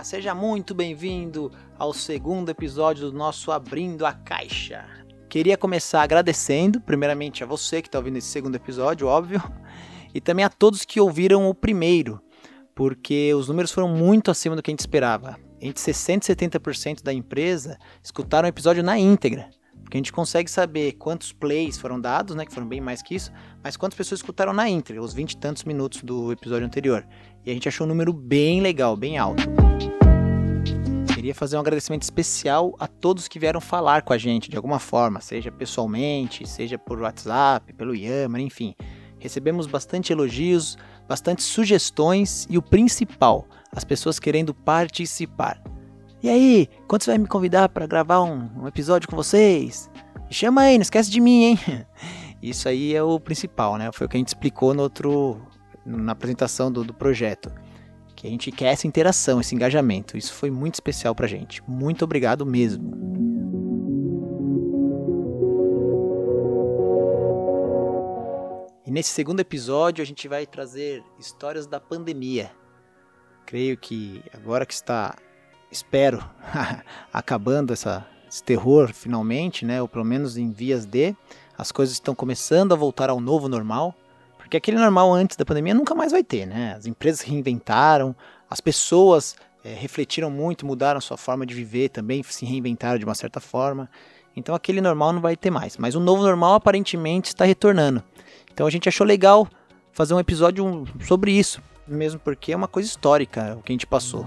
Olá! Seja muito bem-vindo ao segundo episódio do nosso Abrindo a Caixa. Queria começar agradecendo, primeiramente a você que está ouvindo esse segundo episódio, óbvio, e também a todos que ouviram o primeiro, porque os números foram muito acima do que a gente esperava. Entre 60% e 70% da empresa escutaram o episódio na íntegra. Porque a gente consegue saber quantos plays foram dados, né? Que foram bem mais que isso, mas quantas pessoas escutaram na íntegra, os 20 e tantos minutos do episódio anterior. E a gente achou um número bem legal, bem alto. Queria fazer um agradecimento especial a todos que vieram falar com a gente de alguma forma, seja pessoalmente, seja por WhatsApp, pelo Yammer, enfim. Recebemos bastante elogios, bastante sugestões e o principal, as pessoas querendo participar. E aí, quando você vai me convidar para gravar um, um, episódio com vocês? Me chama aí, não esquece de mim, hein? Isso aí é o principal, né? Foi o que a gente explicou no outro, na apresentação do, do projeto. Que a gente quer essa interação, esse engajamento. Isso foi muito especial pra gente. Muito obrigado mesmo. E nesse segundo episódio a gente vai trazer histórias da pandemia. Creio que agora que está espero, acabando essa, esse terror finalmente, né? Ou pelo menos em vias de, as coisas estão começando a voltar ao novo normal. Porque aquele normal antes da pandemia nunca mais vai ter, né? As empresas reinventaram, as pessoas é, refletiram muito, mudaram sua forma de viver também, se reinventaram de uma certa forma. Então aquele normal não vai ter mais. Mas o novo normal aparentemente está retornando. Então a gente achou legal fazer um episódio sobre isso, mesmo porque é uma coisa histórica o que a gente passou.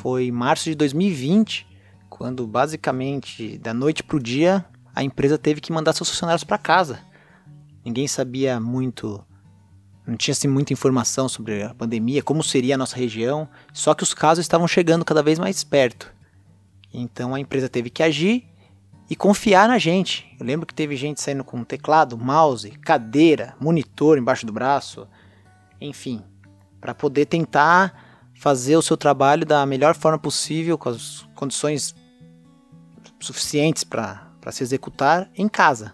Foi em março de 2020, quando basicamente da noite para o dia a empresa teve que mandar seus funcionários para casa. Ninguém sabia muito, não tinha assim, muita informação sobre a pandemia, como seria a nossa região, só que os casos estavam chegando cada vez mais perto. Então a empresa teve que agir e confiar na gente. Eu lembro que teve gente saindo com teclado, mouse, cadeira, monitor embaixo do braço, enfim, para poder tentar fazer o seu trabalho da melhor forma possível, com as condições suficientes para se executar em casa.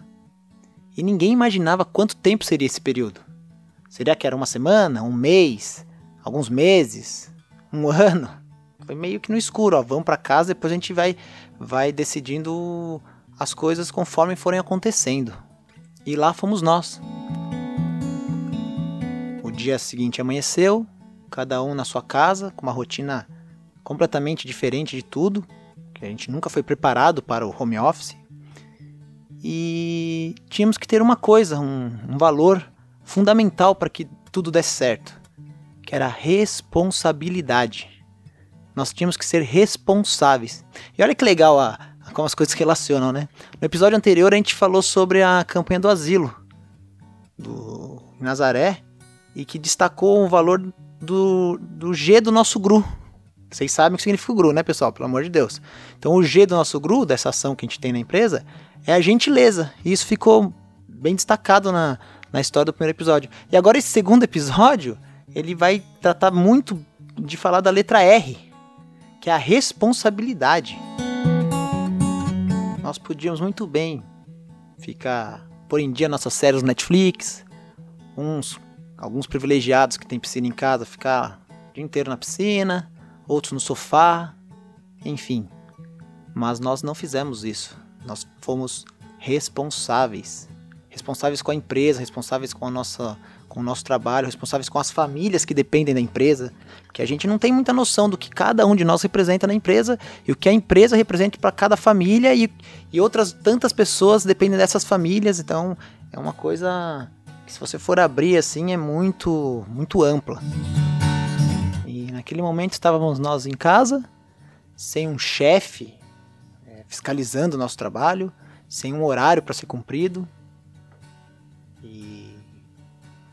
E ninguém imaginava quanto tempo seria esse período. Seria que era uma semana, um mês, alguns meses, um ano? Foi meio que no escuro, ó, vamos para casa, depois a gente vai vai decidindo as coisas conforme forem acontecendo. E lá fomos nós. O dia seguinte amanheceu, cada um na sua casa, com uma rotina completamente diferente de tudo, que a gente nunca foi preparado para o home office. E tínhamos que ter uma coisa, um, um valor fundamental para que tudo desse certo, que era a responsabilidade. Nós tínhamos que ser responsáveis. E olha que legal a, a, como as coisas se relacionam, né? No episódio anterior a gente falou sobre a campanha do asilo do Nazaré e que destacou um valor do, do G do nosso GRU. Vocês sabem o que significa o GRU, né, pessoal? Pelo amor de Deus. Então, o G do nosso GRU, dessa ação que a gente tem na empresa, é a gentileza. E isso ficou bem destacado na, na história do primeiro episódio. E agora, esse segundo episódio, ele vai tratar muito de falar da letra R, que é a responsabilidade. Nós podíamos muito bem ficar por em dia nossas séries Netflix, uns alguns privilegiados que têm piscina em casa ficar o dia inteiro na piscina, outros no sofá, enfim. Mas nós não fizemos isso. Nós fomos responsáveis. Responsáveis com a empresa, responsáveis com, a nossa, com o nosso trabalho, responsáveis com as famílias que dependem da empresa. Que a gente não tem muita noção do que cada um de nós representa na empresa e o que a empresa representa para cada família e, e outras tantas pessoas dependem dessas famílias. Então é uma coisa que se você for abrir assim é muito, muito ampla. E naquele momento estávamos nós em casa, sem um chefe é, fiscalizando o nosso trabalho, sem um horário para ser cumprido. E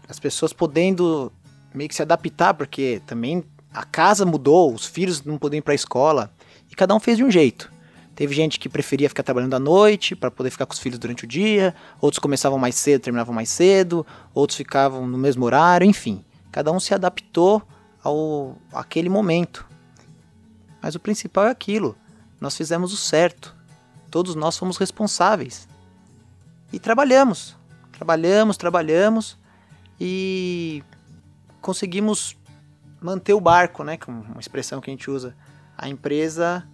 as pessoas podendo meio que se adaptar, porque também a casa mudou, os filhos não podiam ir para a escola, e cada um fez de um jeito. Teve gente que preferia ficar trabalhando à noite para poder ficar com os filhos durante o dia, outros começavam mais cedo, terminavam mais cedo, outros ficavam no mesmo horário, enfim. Cada um se adaptou ao aquele momento. Mas o principal é aquilo. Nós fizemos o certo. Todos nós fomos responsáveis. E trabalhamos. Trabalhamos, trabalhamos e conseguimos manter o barco, né? Com uma expressão que a gente usa. A empresa,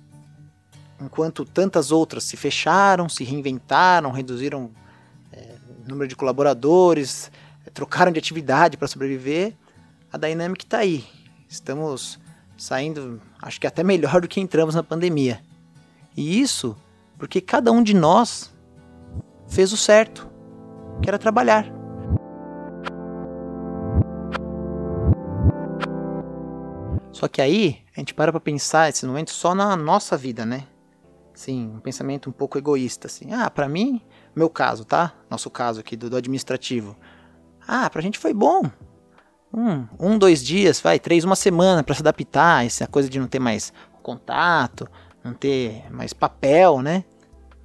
enquanto tantas outras se fecharam, se reinventaram, reduziram é, o número de colaboradores, é, trocaram de atividade para sobreviver, a Dynamic está aí. Estamos saindo, acho que até melhor do que entramos na pandemia. E isso porque cada um de nós fez o certo, que era trabalhar. Só que aí a gente para para pensar esse momento só na nossa vida, né? Sim, um pensamento um pouco egoísta, assim. Ah, para mim, meu caso, tá? Nosso caso aqui do, do administrativo. Ah, pra gente foi bom. Um, um, dois dias, vai, três, uma semana para se adaptar, essa coisa de não ter mais contato, não ter mais papel, né?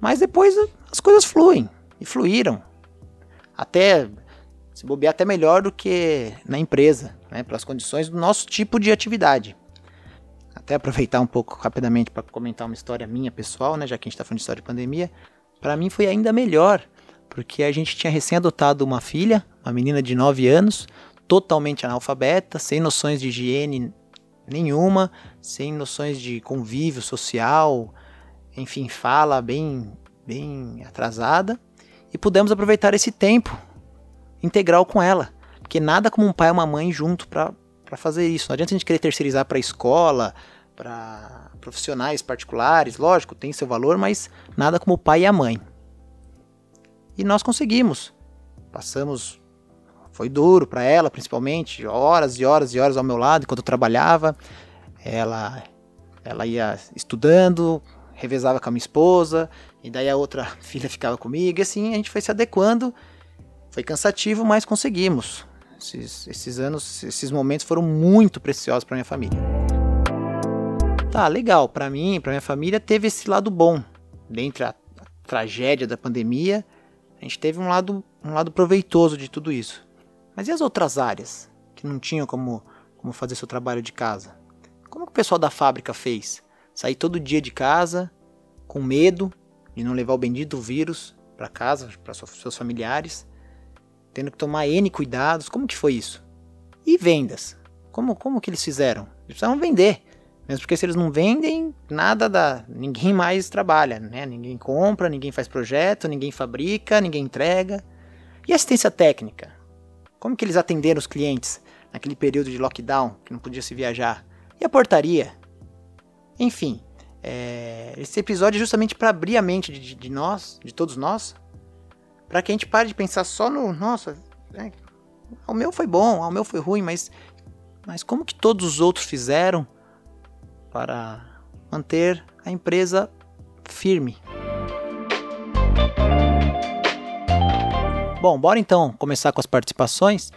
Mas depois as coisas fluem e fluíram. Até se bobear até melhor do que na empresa, né, para as condições do nosso tipo de atividade. Até aproveitar um pouco rapidamente para comentar uma história minha pessoal, né, já que a gente está falando de história de pandemia. Para mim foi ainda melhor, porque a gente tinha recém adotado uma filha, uma menina de 9 anos, totalmente analfabeta, sem noções de higiene nenhuma, sem noções de convívio social, enfim, fala bem, bem atrasada, e pudemos aproveitar esse tempo integral com ela, porque nada como um pai e uma mãe junto para fazer isso. Não adianta a gente querer terceirizar para escola, para profissionais particulares, lógico, tem seu valor, mas nada como o pai e a mãe. E nós conseguimos. Passamos foi duro para ela, principalmente, horas e horas e horas ao meu lado enquanto eu trabalhava. Ela ela ia estudando, revezava com a minha esposa, e daí a outra filha ficava comigo, e assim a gente foi se adequando. Foi cansativo, mas conseguimos. Esses, esses anos, esses momentos foram muito preciosos para minha família. Tá, legal. Para mim, para minha família, teve esse lado bom. Dentre a, tragédia da pandemia, a gente teve um lado, um lado proveitoso de tudo isso. Mas e as outras áreas que não tinham como, como fazer seu trabalho de casa? Como que o pessoal da fábrica fez? Sair todo dia de casa com medo de não levar o bendito vírus para casa, para seus familiares, tendo que tomar N cuidados. Como que foi isso? E vendas? Como, como que eles fizeram? Eles precisavam vender. Mesmo porque se eles não vendem, nada. Ninguém mais trabalha, né? Ninguém compra, ninguém faz projeto, ninguém fabrica, ninguém entrega. E assistência técnica? Como que eles atenderam os clientes naquele período de lockdown, que não podia se viajar? E a portaria? Enfim, é, esse episódio é justamente para abrir a mente de, de, nós, de todos nós, para que a gente pare de pensar só no, nossa, é, o meu foi bom, o meu foi ruim, mas, mas como que todos os outros fizeram para manter a empresa firme? Bom, bora então começar com as participações.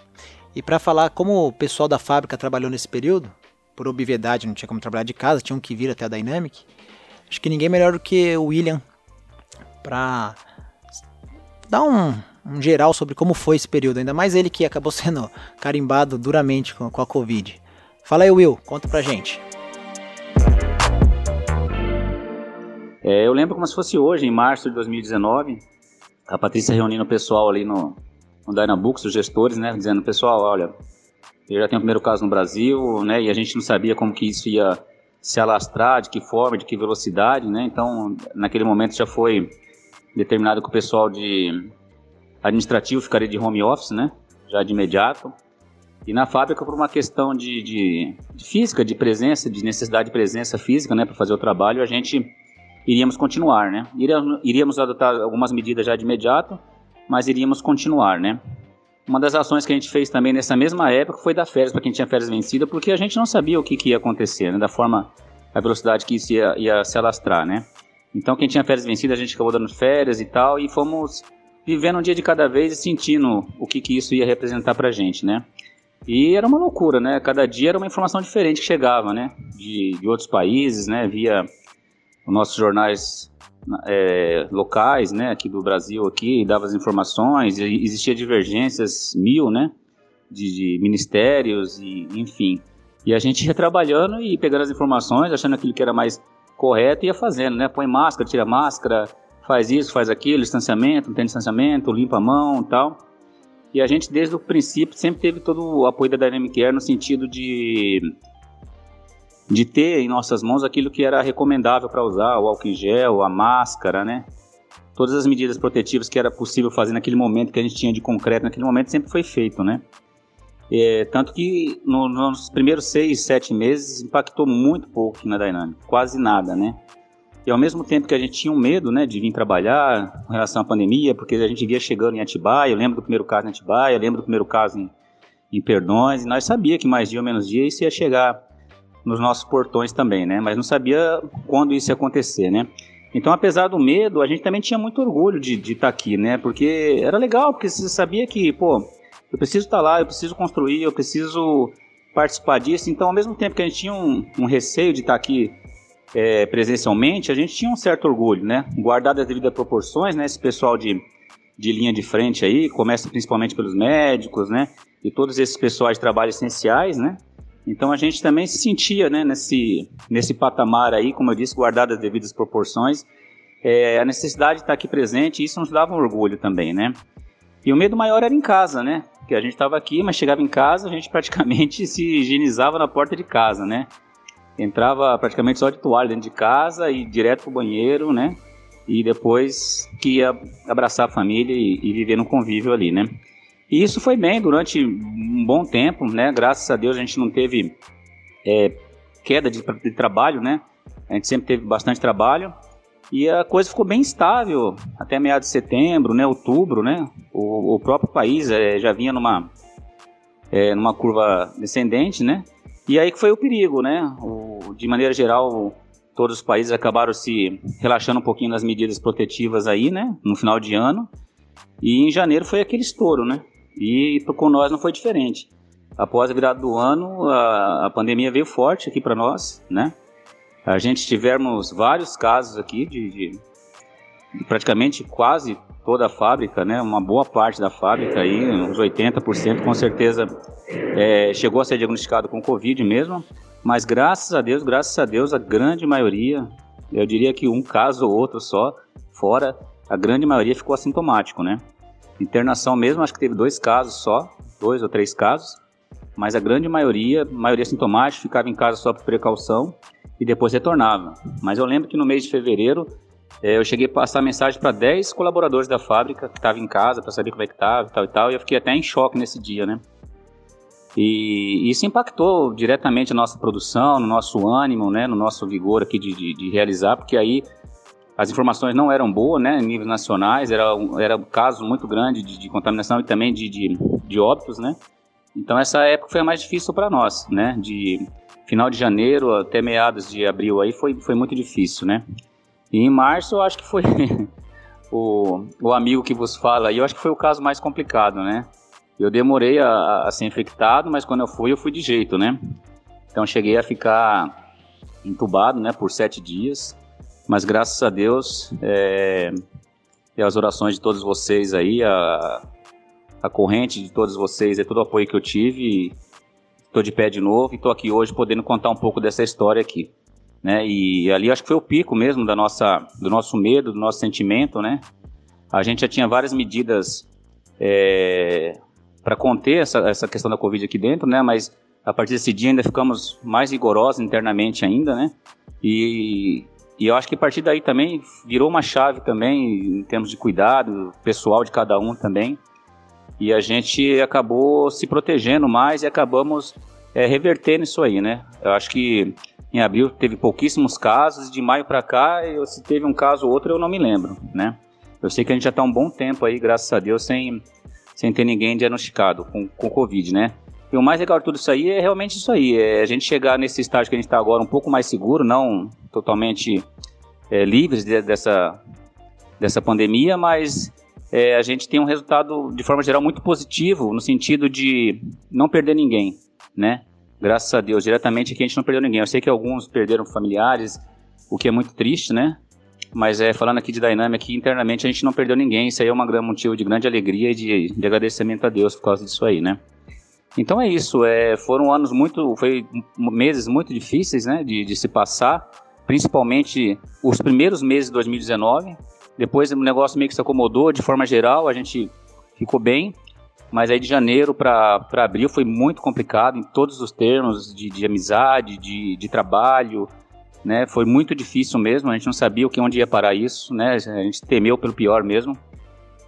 E para falar como o pessoal da fábrica trabalhou nesse período, por obviedade não tinha como trabalhar de casa, tinham que vir até a Dynamic. Acho que ninguém melhor do que o William para dar um, um, geral sobre como foi esse período, ainda mais ele que acabou sendo carimbado duramente com, com a Covid. Fala aí, Will, conta pra gente. É, eu lembro como se fosse hoje, em março de 2019, a Patrícia reunindo o pessoal ali no, no Dynabooks, os gestores, né, dizendo, pessoal, olha, eu já tenho o primeiro caso no Brasil, né, e a gente não sabia como que isso ia se alastrar, de que forma, de que velocidade, né, então naquele momento já foi determinado que o pessoal de administrativo ficaria de home office, né, já de imediato, e na fábrica por uma questão de, de, de física, de presença, de necessidade de presença física, né, para fazer o trabalho, a gente iríamos continuar, né? Iríamos, adotar algumas medidas já de imediato, mas iríamos continuar, né? Uma das ações que a gente fez também nessa mesma época foi dar férias para quem tinha férias vencidas, porque a gente não sabia o que, que ia acontecer, né? Da forma, a velocidade que isso ia, ia se alastrar, né? Então, quem tinha férias vencidas, a gente acabou dando férias e tal, e fomos vivendo um dia de cada vez e sentindo o que, que isso ia representar pra gente, né? E era uma loucura, né? Cada dia era uma informação diferente que chegava, né? De, de outros países, né? Via os nossos jornais é, locais, né, aqui do Brasil, aqui, dava as informações, existia divergências mil, né, de, de, ministérios, e enfim. E a gente ia trabalhando e pegando as informações, achando aquilo que era mais correto, e ia fazendo, né, põe máscara, tira máscara, faz isso, faz aquilo, distanciamento, não tem distanciamento, limpa a mão e tal. E a gente, desde o princípio, sempre teve todo o apoio da Dynamic Air no sentido de, de ter em nossas mãos aquilo que era recomendável para usar, o álcool em gel, a máscara, né? Todas as medidas protetivas que era possível fazer naquele momento que a gente tinha de concreto, naquele momento sempre foi feito, né? É, tanto que no, nos primeiros seis, sete meses impactou muito pouco na Dynamic, quase nada, né? E ao mesmo tempo que a gente tinha um medo, né, de vir trabalhar com relação à pandemia, porque a gente via chegando em Atibaia, eu lembro do primeiro caso em Atibaia, eu lembro do primeiro caso em, em Perdões, e nós sabia que mais dia ou menos dia isso ia chegar nos nossos portões também, né? Mas não sabia quando isso ia acontecer, né? Então, apesar do medo, a gente também tinha muito orgulho de estar tá aqui, né? Porque era legal, porque você sabia que, pô, eu preciso estar tá lá, eu preciso construir, eu preciso participar disso. Então, ao mesmo tempo que a gente tinha um, um receio de estar tá aqui é, presencialmente, a gente tinha um certo orgulho, né? Guardado as devidas proporções, né? Esse pessoal de, de linha de frente aí, começa principalmente pelos médicos, né? E todos esses pessoais de trabalho essenciais, né? Então a gente também se sentia, né? Nesse, nesse patamar aí, como eu disse, guardado as devidas proporções, é, a necessidade de estar aqui presente, isso nos dava um orgulho também, né? E o medo maior era em casa, né? Que a gente estava aqui, mas chegava em casa, a gente praticamente se higienizava na porta de casa, né? entrava praticamente só de toalha dentro de casa e direto pro banheiro, né? E depois que ia abraçar a família e, e viver no convívio ali, né? E isso foi bem durante um bom tempo, né? Graças a Deus a gente não teve é, queda de, de, trabalho, né? A gente sempre teve bastante trabalho e a coisa ficou bem estável até meados de setembro, né? Outubro, né? O, o próprio país é, já vinha numa é, numa curva descendente, né? E aí que foi o perigo, né? O, de maneira geral, todos os países acabaram se relaxando um pouquinho nas medidas protetivas aí, né? No final de ano. E em janeiro foi aquele estouro, né? E com nós não foi diferente. Após a virada do ano, a, a pandemia veio forte aqui para nós, né? A gente tivemos vários casos aqui de, de, de praticamente quase toda a fábrica, né, uma boa parte da fábrica, aí, uns 80% com certeza é, chegou a ser diagnosticado com Covid mesmo, mas graças a Deus, graças a Deus, a grande maioria, eu diria que um caso ou outro só, fora, a grande maioria ficou assintomático, né? Internação mesmo, acho que teve dois casos só, dois ou três casos, mas a grande maioria, maioria sintomática, ficava em casa só por precaução e depois retornava. Mas eu lembro que no mês de fevereiro é, eu cheguei a passar mensagem para 10 colaboradores da fábrica que estavam em casa para saber como é que estava e tal e tal, e eu fiquei até em choque nesse dia, né? E isso impactou diretamente a nossa produção, no nosso ânimo, né, no nosso vigor aqui de, de, de realizar, porque aí as informações não eram boas, né, em níveis nacionais, era, era um caso muito grande de, de contaminação e também de, de, de, óbitos, né. Então essa época foi a mais difícil para nós, né, de final de janeiro até meados de abril aí foi, foi muito difícil, né. E em março eu acho que foi o, o amigo que vos fala, e eu acho que foi o caso mais complicado, né? Eu demorei a, a, ser infectado, mas quando eu fui, eu fui de jeito, né? Então cheguei a ficar entubado, né, por sete dias, mas graças a Deus é, e as orações de todos vocês aí, a, a corrente de todos vocês, é todo o apoio que eu tive, estou de pé de novo e estou aqui hoje podendo contar um pouco dessa história aqui né? E ali acho que foi o pico mesmo da nossa, do nosso medo, do nosso sentimento, né? A gente já tinha várias medidas é, para conter essa, essa questão da Covid aqui dentro, né? Mas a partir desse dia ainda ficamos mais rigorosos internamente ainda, né? E, e eu acho que a partir daí também virou uma chave também em termos de cuidado pessoal de cada um também. E a gente acabou se protegendo mais e acabamos é, revertendo isso aí, né? Eu acho que em abril teve pouquíssimos casos, de maio para cá, eu, se teve um caso ou outro, eu não me lembro, né? Eu sei que a gente já está um bom tempo aí, graças a Deus, sem, sem ter ninguém diagnosticado com, com Covid, né? E o mais legal de tudo isso aí é realmente isso aí, é a gente chegar nesse estágio que a gente está agora um pouco mais seguro, não totalmente é, livres de, dessa, dessa pandemia, mas é, a gente tem um resultado, de forma geral, muito positivo, no sentido de não perder ninguém, né? Graças a Deus, diretamente aqui a gente não perdeu ninguém. Eu sei que alguns perderam familiares, o que é muito triste, né? Mas é, falando aqui de Dynamic, internamente a gente não perdeu ninguém. Isso aí é um motivo de grande alegria e de, de agradecimento a Deus por causa disso aí, né? Então é isso. É, foram anos muito, foi meses muito difíceis, né? De, de se passar, principalmente os primeiros meses de 2019. Depois o negócio meio que se acomodou de forma geral, a gente ficou bem. Mas aí de janeiro para abril foi muito complicado em todos os termos de, de amizade, de, de trabalho, né? Foi muito difícil mesmo, a gente não sabia o que onde ia parar isso, né? A gente temeu pelo pior mesmo.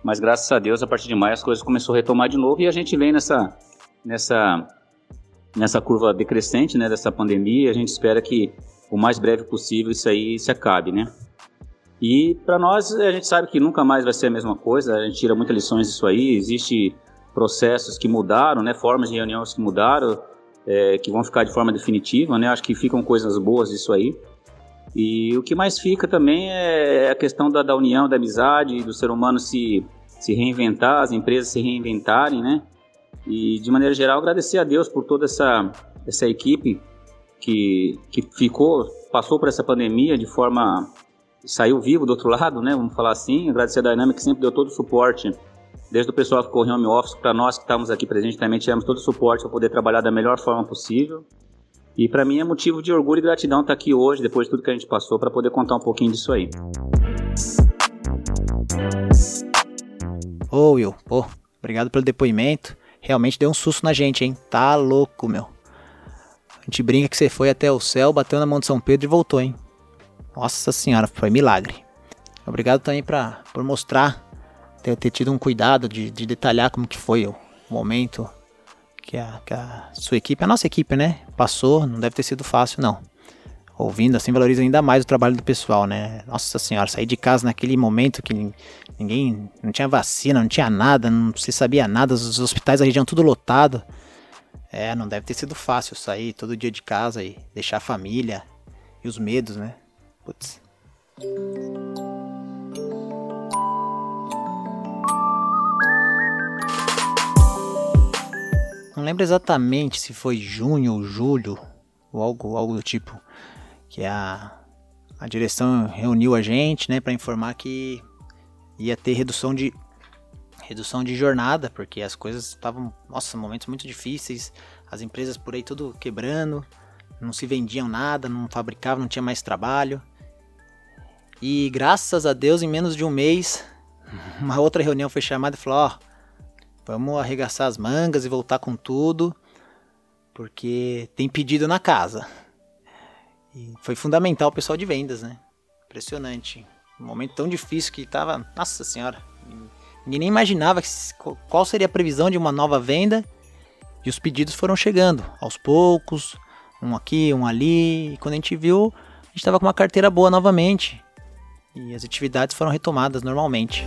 Mas graças a Deus, a partir de maio as coisas começaram a retomar de novo e a gente vem nessa nessa nessa curva decrescente, né, dessa pandemia, a gente espera que o mais breve possível isso aí se acabe, né? E para nós, a gente sabe que nunca mais vai ser a mesma coisa, a gente tira muitas lições disso aí, existe processos que mudaram, né, formas de reuniões que mudaram, é, que vão ficar de forma definitiva, né? Acho que ficam coisas boas disso aí. E o que mais fica também é a questão da, da união, da amizade, do ser humano se, se reinventar, as empresas se reinventarem, né? E de maneira geral agradecer a Deus por toda essa, essa equipe que, que ficou, passou por essa pandemia de forma saiu vivo do outro lado, né? Vamos falar assim. Agradecer a Dynamic que sempre deu todo o suporte Desde o pessoal que correu home office para nós que estamos aqui presentes também tivemos todo o suporte para poder trabalhar da melhor forma possível. E para mim é motivo de orgulho e gratidão estar aqui hoje, depois de tudo que a gente passou, para poder contar um pouquinho disso aí. Ô Will, pô, obrigado pelo depoimento. Realmente deu um susto na gente, hein? Tá louco, meu. A gente brinca que você foi até o céu, bateu na mão de São Pedro e voltou, hein? Nossa senhora, foi milagre. Obrigado também pra, por mostrar ter, ter tido um cuidado de, de, detalhar como que foi o momento que a, que a, sua equipe, a nossa equipe, né, passou. Não deve ter sido fácil, não. Ouvindo assim, valoriza ainda mais o trabalho do pessoal, né? Nossa senhora, sair de casa naquele momento que ninguém, não tinha vacina, não tinha nada, não se sabia nada, os hospitais da região tudo lotado. É, não deve ter sido fácil sair todo dia de casa e deixar a família e os medos, né? Putz. Não lembro exatamente se foi junho ou julho, ou algo, algo do tipo, que a, a direção reuniu a gente, né, para informar que ia ter redução de redução de jornada, porque as coisas estavam, nossa, momentos muito difíceis, as empresas por aí tudo quebrando, não se vendiam nada, não fabricavam, não tinha mais trabalho. E graças a Deus, em menos de um mês, uma outra reunião foi chamada e falou: Ó, Vamos arregaçar as mangas e voltar com tudo, porque tem pedido na casa. E foi fundamental o pessoal de vendas, né? Impressionante. Um momento tão difícil que tava. Nossa senhora. Ninguém nem imaginava qual seria a previsão de uma nova venda. E os pedidos foram chegando aos poucos, um aqui, um ali. E quando a gente viu, a gente estava com uma carteira boa novamente. E as atividades foram retomadas normalmente.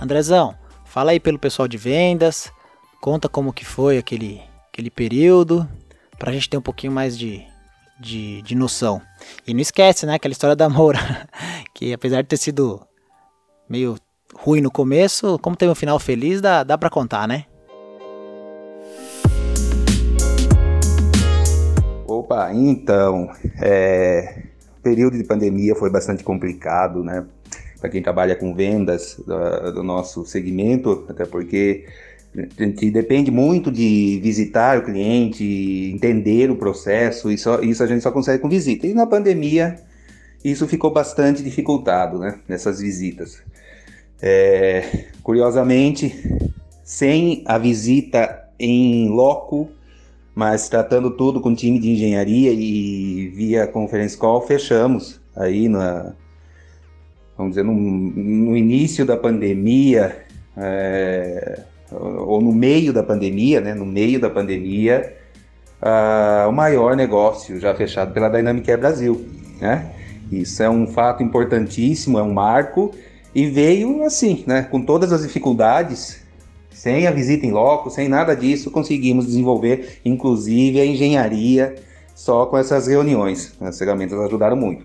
Andrezão, fala aí pelo pessoal de vendas, conta como que foi aquele, aquele período, pra gente ter um pouquinho mais de, de, de noção. E não esquece, né, aquela história da Moura, que apesar de ter sido meio ruim no começo, como teve um final feliz, dá, dá pra contar, né? Opa, então, é, período de pandemia foi bastante complicado, né? para quem trabalha com vendas do, do nosso segmento, até porque a gente depende muito de visitar o cliente, entender o processo, e só, isso a gente só consegue com visita. E na pandemia, isso ficou bastante dificultado, né, nessas visitas. É, curiosamente, sem a visita em loco, mas tratando tudo com time de engenharia e via conference call, fechamos aí na, vamos dizer, no, no início da pandemia, é, ou no meio da pandemia, né, no meio da pandemia, uh, o maior negócio já fechado pela Dynamic Air Brasil, né? Isso é um fato importantíssimo, é um marco, e veio assim, né, com todas as dificuldades, sem a visita em loco, sem nada disso, conseguimos desenvolver, inclusive, a engenharia só com essas reuniões. As ferramentas ajudaram muito.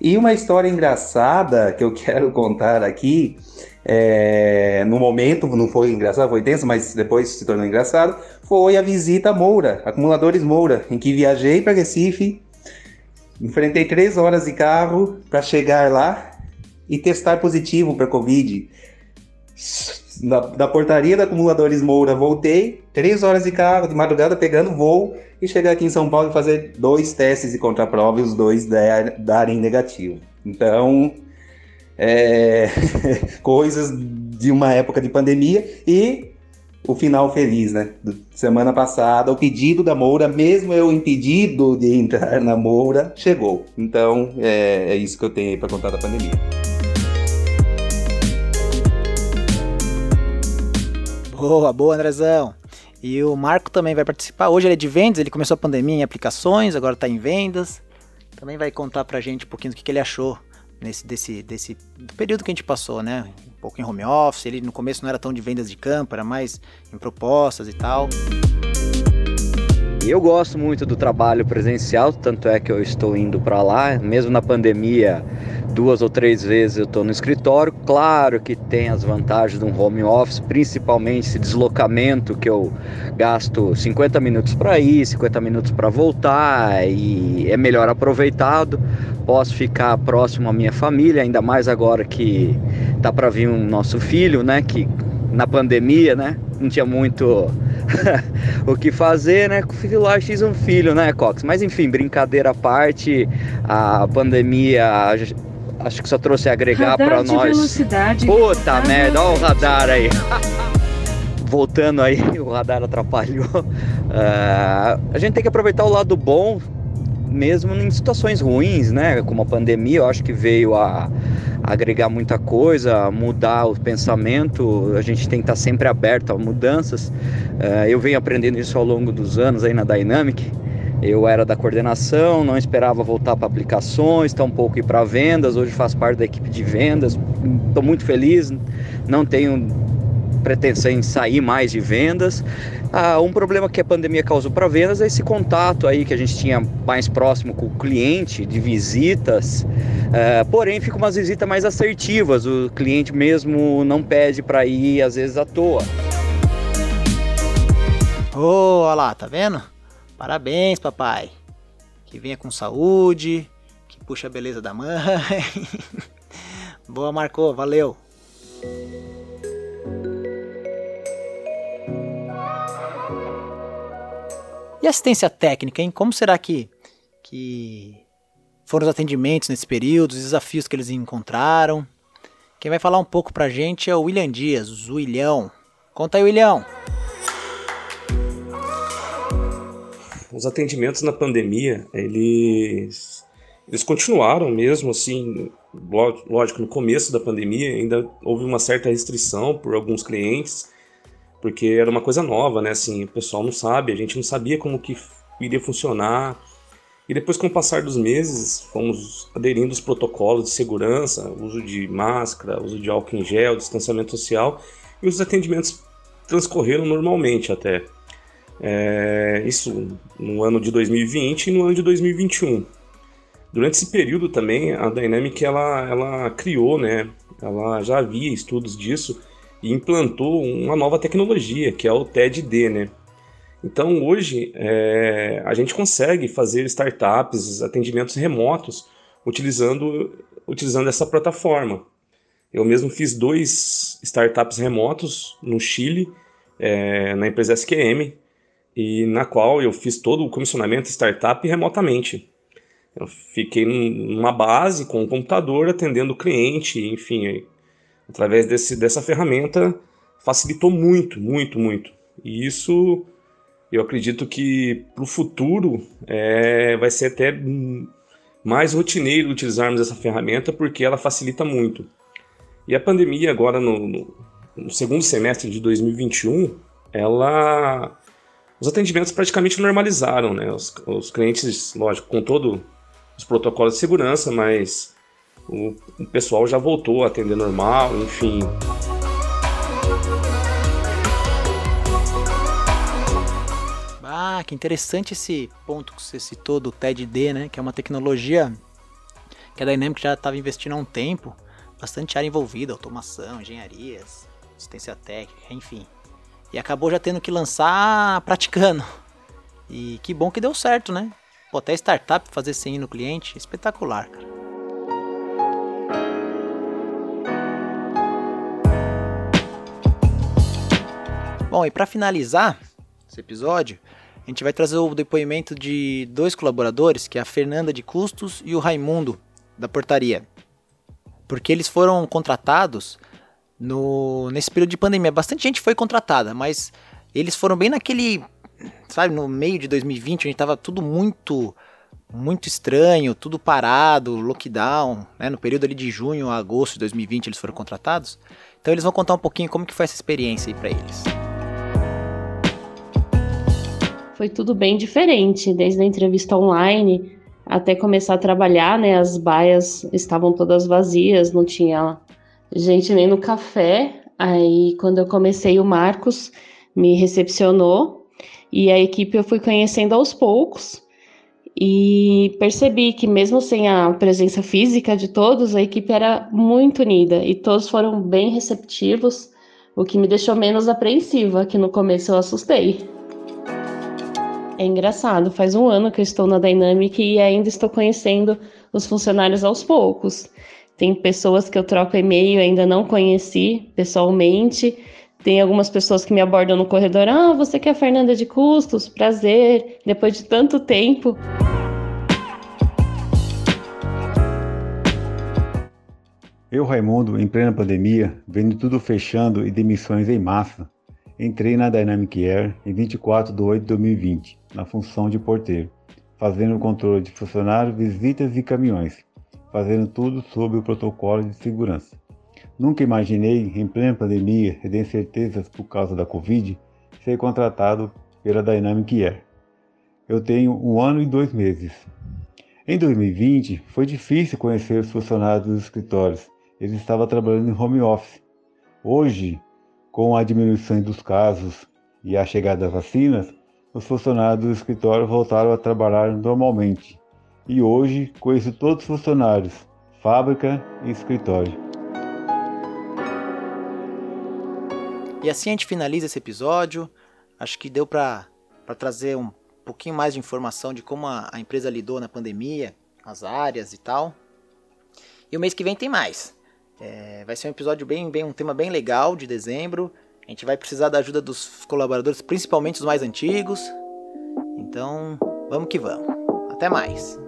E uma história engraçada que eu quero contar aqui, é, no momento não foi engraçado, foi tenso, mas depois se tornou engraçado, foi a visita a Moura, Acumuladores Moura, em que viajei para Recife, enfrentei três horas de carro para chegar lá e testar positivo para Covid. Da, da, portaria da Acumuladores Moura, voltei, três horas de carro, de madrugada, pegando voo e chegar aqui em São Paulo e fazer dois testes de contraprova e os dois darem negativo. Então, é, coisas de uma época de pandemia e o final feliz, né? Semana passada, o pedido da Moura, mesmo eu impedido de entrar na Moura, chegou. Então, é, é isso que eu tenho aí para contar da pandemia. Boa, boa, Andrezão. E o Marco também vai participar. Hoje ele é de vendas, ele começou a pandemia em aplicações, agora está em vendas. Também vai contar pra gente um pouquinho do que, que ele achou nesse desse, desse período que a gente passou, né? Um pouco em home office, ele no começo não era tão de vendas de campo, era mais em propostas e tal. Eu gosto muito do trabalho presencial, tanto é que eu estou indo para lá, mesmo na pandemia, duas ou três vezes eu estou no escritório. Claro que tem as vantagens de um home office, principalmente esse deslocamento que eu gasto 50 minutos para ir, 50 minutos para voltar e é melhor aproveitado. Posso ficar próximo à minha família, ainda mais agora que tá para vir um nosso filho, né? Que na pandemia, né? Não tinha muito o que fazer, né? Filho lá, X um filho, né, Cox? Mas enfim, brincadeira à parte, a pandemia acho que só trouxe a agregar para nós. Velocidade. Puta merda, olha o radar aí. Voltando aí, o radar atrapalhou. Uh, a gente tem que aproveitar o lado bom, mesmo em situações ruins, né? Como a pandemia, eu acho que veio a agregar muita coisa, mudar o pensamento, a gente tem que estar sempre aberto a mudanças. Uh, eu venho aprendendo isso ao longo dos anos aí na Dynamic. Eu era da coordenação, não esperava voltar para aplicações, tampouco ir para vendas. Hoje faço parte da equipe de vendas. Estou muito feliz, não tenho pretensão em sair mais de vendas. Ah, um problema que a pandemia causou para vendas é esse contato aí que a gente tinha mais próximo com o cliente, de visitas. Ah, porém, ficam umas visitas mais assertivas. O cliente mesmo não pede para ir, às vezes à toa. Oh, olha lá, tá vendo? Parabéns, papai. Que venha com saúde, que puxa a beleza da mãe. Boa, Marco, valeu. E assistência técnica, hein? Como será que, que foram os atendimentos nesse período, os desafios que eles encontraram? Quem vai falar um pouco pra gente é o William Dias, o William. Conta aí, William. Os atendimentos na pandemia, eles, eles continuaram mesmo assim, lógico, no começo da pandemia ainda houve uma certa restrição por alguns clientes, porque era uma coisa nova, né? Assim, o pessoal não sabe, a gente não sabia como que iria funcionar. E depois, com o passar dos meses, fomos aderindo aos protocolos de segurança, uso de máscara, uso de álcool em gel, distanciamento social, e os atendimentos transcorreram normalmente até. É, isso no ano de 2020 e no ano de 2021. Durante esse período também, a Dynamic ela, ela criou, né? Ela já havia estudos disso, e implantou uma nova tecnologia, que é o TED-D, né? Então hoje é, a gente consegue fazer startups, atendimentos remotos utilizando, utilizando essa plataforma. Eu mesmo fiz dois startups remotos no Chile, é, na empresa SQM, e na qual eu fiz todo o comissionamento startup remotamente. Eu fiquei numa base com um computador atendendo o cliente, enfim, através desse, dessa ferramenta, facilitou muito, muito, muito. E isso eu acredito que para o futuro é, vai ser até mais rotineiro utilizarmos essa ferramenta porque ela facilita muito. E a pandemia agora no, no, no segundo semestre de 2021, ela os atendimentos praticamente normalizaram, né? Os, os clientes, lógico, com todos os protocolos de segurança, mas o, o pessoal já voltou a atender normal, enfim. Ah, que interessante esse ponto que você citou do TED-D, né? Que é uma tecnologia que a Dynamic já estava investindo há um tempo. Bastante área envolvida, automação, engenharias, assistência técnica, enfim. E acabou já tendo que lançar praticando. E que bom que deu certo, né? Pô, até startup fazer sem ir no cliente, espetacular, cara. Bom, e para finalizar esse episódio, a gente vai trazer o depoimento de dois colaboradores, que é a Fernanda de Custos e o Raimundo da Portaria. porque eles foram contratados no, nesse período de pandemia. Bastante gente foi contratada, mas eles foram bem naquele, sabe, no meio de 2020, onde estava tudo muito muito estranho, tudo parado, lockdown, né? No período ali de junho a agosto de 2020 eles foram contratados. Então eles vão contar um pouquinho como que foi essa experiência aí para eles. Foi tudo bem diferente, desde a entrevista online até começar a trabalhar, né? As baias estavam todas vazias, não tinha gente nem no café. Aí quando eu comecei, o Marcos me recepcionou e a equipe eu fui conhecendo aos poucos e percebi que mesmo sem a presença física de todos, a equipe era muito unida e todos foram bem receptivos, o que me deixou menos apreensiva, que no começo eu assustei. É engraçado, faz um ano que eu estou na Dynamic e ainda estou conhecendo os funcionários aos poucos. Tem pessoas que eu troco e-mail e ainda não conheci pessoalmente. Tem algumas pessoas que me abordam no corredor. Ah, você que é a Fernanda de Custos? Prazer. Depois de tanto tempo. Eu, Raimundo, em plena pandemia, vendo tudo fechando e demissões em massa, entrei na Dynamic Air em 24 de 8 de 2020, na função de porteiro, fazendo o controle de funcionários, visitas e caminhões, fazendo tudo sob o protocolo de segurança. Nunca imaginei, em plena pandemia e de incertezas por causa da Covid, ser contratado pela Dynamic Air. Eu tenho um ano e dois meses. Em 2020, foi difícil conhecer os funcionários dos escritórios ele estava trabalhando em home office. Hoje, com a diminuição dos casos e a chegada das vacinas, os funcionários do escritório voltaram a trabalhar normalmente. E hoje conheço todos os funcionários, fábrica e escritório. E assim a gente finaliza esse episódio. Acho que deu para trazer um pouquinho mais de informação de como a, a empresa lidou na pandemia, as áreas e tal. E o mês que vem tem mais. É, vai ser um episódio bem, bem, um tema bem legal de dezembro. A gente vai precisar da ajuda dos colaboradores, principalmente os mais antigos. Então, vamos que vamos. Até mais.